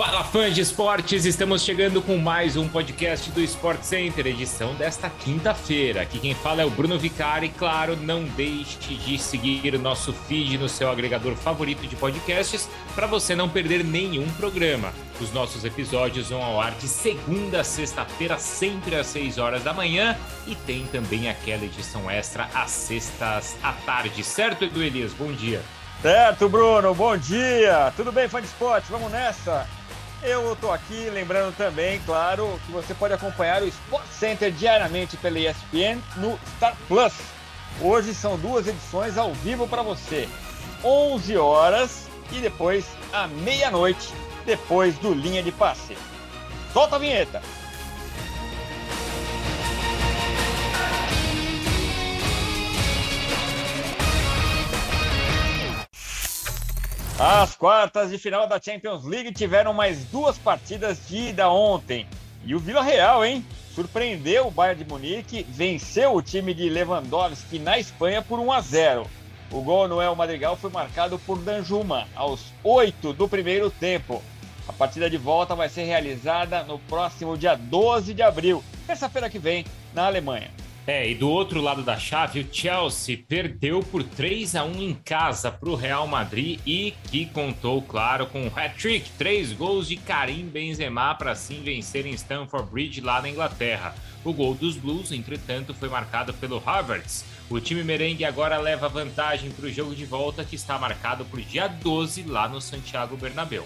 Fala fãs de esportes, estamos chegando com mais um podcast do Sport Center, edição desta quinta-feira. Aqui quem fala é o Bruno Vicari. Claro, não deixe de seguir o nosso feed no seu agregador favorito de podcasts para você não perder nenhum programa. Os nossos episódios vão ao ar de segunda a sexta-feira, sempre às 6 horas da manhã, e tem também aquela edição extra às sextas à tarde, certo, Edu Elias? Bom dia. Certo, Bruno, bom dia! Tudo bem, fã de esporte? Vamos nessa? Eu estou aqui lembrando também, claro, que você pode acompanhar o Sport Center diariamente pela ESPN no Star Plus. Hoje são duas edições ao vivo para você, 11 horas e depois à meia-noite, depois do Linha de Passe. Solta a vinheta! As quartas de final da Champions League tiveram mais duas partidas de ida ontem. E o Vila Real, hein? Surpreendeu o Bayern de Munique, venceu o time de Lewandowski na Espanha por 1 a 0. O gol no El Madrigal foi marcado por Danjuma aos 8 do primeiro tempo. A partida de volta vai ser realizada no próximo dia 12 de abril, terça-feira que vem, na Alemanha. É, e do outro lado da chave, o Chelsea perdeu por 3 a 1 em casa para o Real Madrid e que contou, claro, com um hat-trick, três gols de Karim Benzema para assim vencer em Stamford Bridge lá na Inglaterra. O gol dos Blues, entretanto, foi marcado pelo Havertz. O time merengue agora leva vantagem para o jogo de volta que está marcado para o dia 12 lá no Santiago Bernabéu.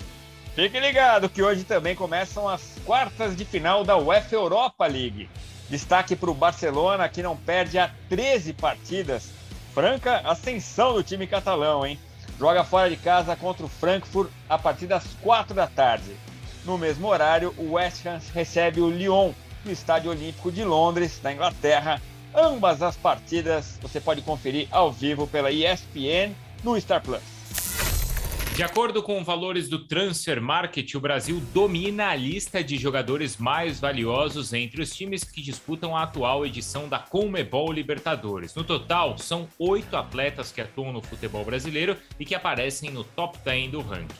Fique ligado que hoje também começam as quartas de final da UEFA Europa League. Destaque para o Barcelona, que não perde há 13 partidas. Franca ascensão do time catalão, hein? Joga fora de casa contra o Frankfurt a partir das 4 da tarde. No mesmo horário, o West Ham recebe o Lyon no Estádio Olímpico de Londres, na Inglaterra. Ambas as partidas você pode conferir ao vivo pela ESPN no Star Plus. De acordo com valores do Transfer Market, o Brasil domina a lista de jogadores mais valiosos entre os times que disputam a atual edição da Conmebol Libertadores. No total, são oito atletas que atuam no futebol brasileiro e que aparecem no top 10 do ranking.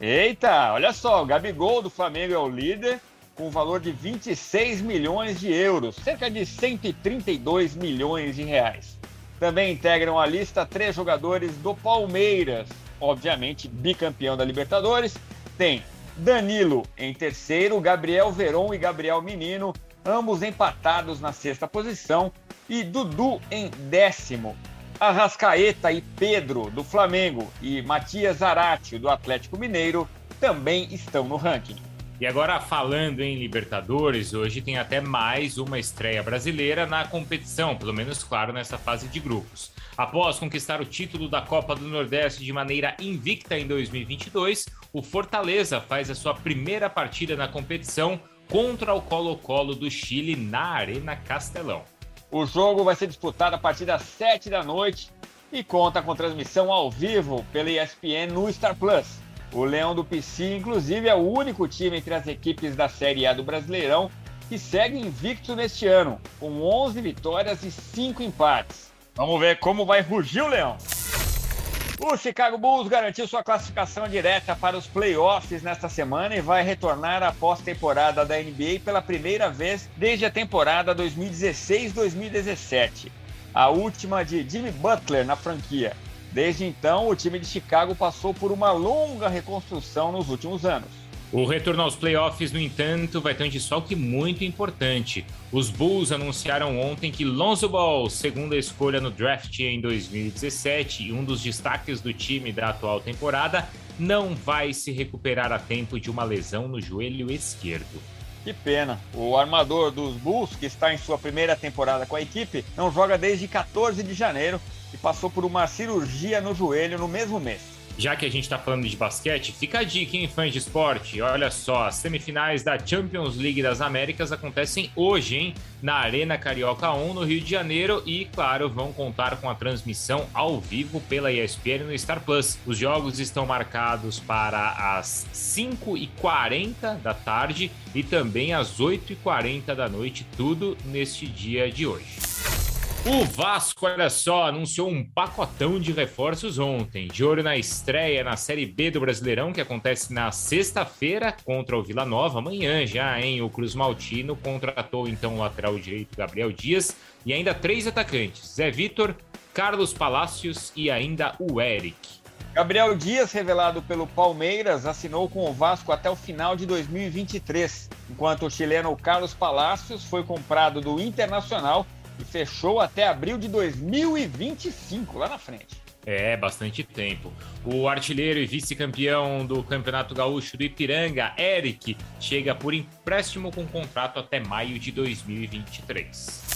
Eita, olha só, o Gabigol do Flamengo é o líder, com um valor de 26 milhões de euros, cerca de 132 milhões de reais. Também integram a lista três jogadores do Palmeiras, obviamente bicampeão da Libertadores. Tem Danilo em terceiro, Gabriel Veron e Gabriel Menino, ambos empatados na sexta posição, e Dudu em décimo. Arrascaeta e Pedro do Flamengo e Matias Zarate do Atlético Mineiro também estão no ranking. E agora, falando em Libertadores, hoje tem até mais uma estreia brasileira na competição, pelo menos, claro, nessa fase de grupos. Após conquistar o título da Copa do Nordeste de maneira invicta em 2022, o Fortaleza faz a sua primeira partida na competição contra o Colo-Colo do Chile na Arena Castelão. O jogo vai ser disputado a partir das 7 da noite e conta com transmissão ao vivo pela ESPN no Star Plus. O Leão do PC, inclusive, é o único time entre as equipes da Série A do Brasileirão que segue invicto neste ano, com 11 vitórias e 5 empates. Vamos ver como vai rugir o Leão. O Chicago Bulls garantiu sua classificação direta para os playoffs nesta semana e vai retornar à pós-temporada da NBA pela primeira vez desde a temporada 2016-2017, a última de Jimmy Butler na franquia. Desde então, o time de Chicago passou por uma longa reconstrução nos últimos anos. O retorno aos playoffs, no entanto, vai ter um desfalque muito importante. Os Bulls anunciaram ontem que Lonzo Ball, segunda escolha no draft em 2017 e um dos destaques do time da atual temporada, não vai se recuperar a tempo de uma lesão no joelho esquerdo. Que pena. O armador dos Bulls, que está em sua primeira temporada com a equipe, não joga desde 14 de janeiro e passou por uma cirurgia no joelho no mesmo mês. Já que a gente está falando de basquete, fica a dica, hein, fãs de esporte? Olha só, as semifinais da Champions League das Américas acontecem hoje, hein? Na Arena Carioca 1, no Rio de Janeiro, e, claro, vão contar com a transmissão ao vivo pela ESPN no Star Plus. Os jogos estão marcados para as 5h40 da tarde e também às 8h40 da noite, tudo neste dia de hoje. O Vasco, olha só, anunciou um pacotão de reforços ontem. De olho na estreia na Série B do Brasileirão, que acontece na sexta-feira contra o Vila Nova, amanhã já, hein? O Cruz Maltino contratou então o lateral direito Gabriel Dias e ainda três atacantes: Zé Vitor, Carlos Palácios e ainda o Eric. Gabriel Dias, revelado pelo Palmeiras, assinou com o Vasco até o final de 2023, enquanto o chileno Carlos Palácios foi comprado do Internacional e fechou até abril de 2025, lá na frente. É, bastante tempo. O artilheiro e vice-campeão do Campeonato Gaúcho do Ipiranga, Eric, chega por empréstimo com contrato até maio de 2023.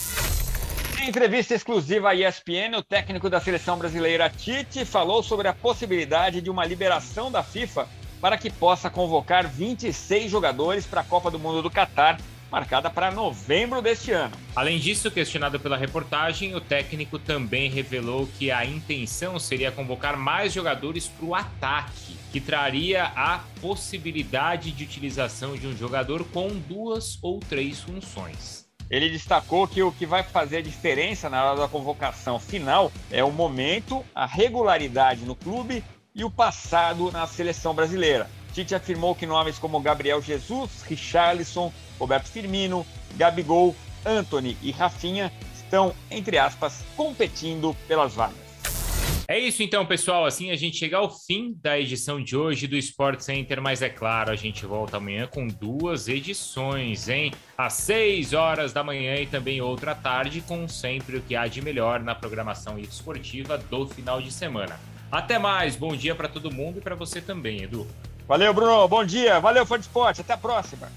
Em entrevista exclusiva à ESPN, o técnico da seleção brasileira Tite falou sobre a possibilidade de uma liberação da FIFA para que possa convocar 26 jogadores para a Copa do Mundo do Catar marcada para novembro deste ano. Além disso, questionado pela reportagem, o técnico também revelou que a intenção seria convocar mais jogadores para o ataque, que traria a possibilidade de utilização de um jogador com duas ou três funções. Ele destacou que o que vai fazer diferença na hora da convocação final é o momento, a regularidade no clube e o passado na seleção brasileira. Tite afirmou que nomes como Gabriel Jesus, Richarlison, Roberto Firmino, Gabigol, Anthony e Rafinha estão, entre aspas, competindo pelas vagas. É isso então, pessoal. Assim a gente chega ao fim da edição de hoje do Sport Center, mas é claro, a gente volta amanhã com duas edições, hein? Às 6 horas da manhã e também outra tarde, com sempre o que há de melhor na programação esportiva do final de semana. Até mais, bom dia para todo mundo e para você também, Edu. Valeu, Bruno. Bom dia. Valeu, Fã de Esporte. Até a próxima.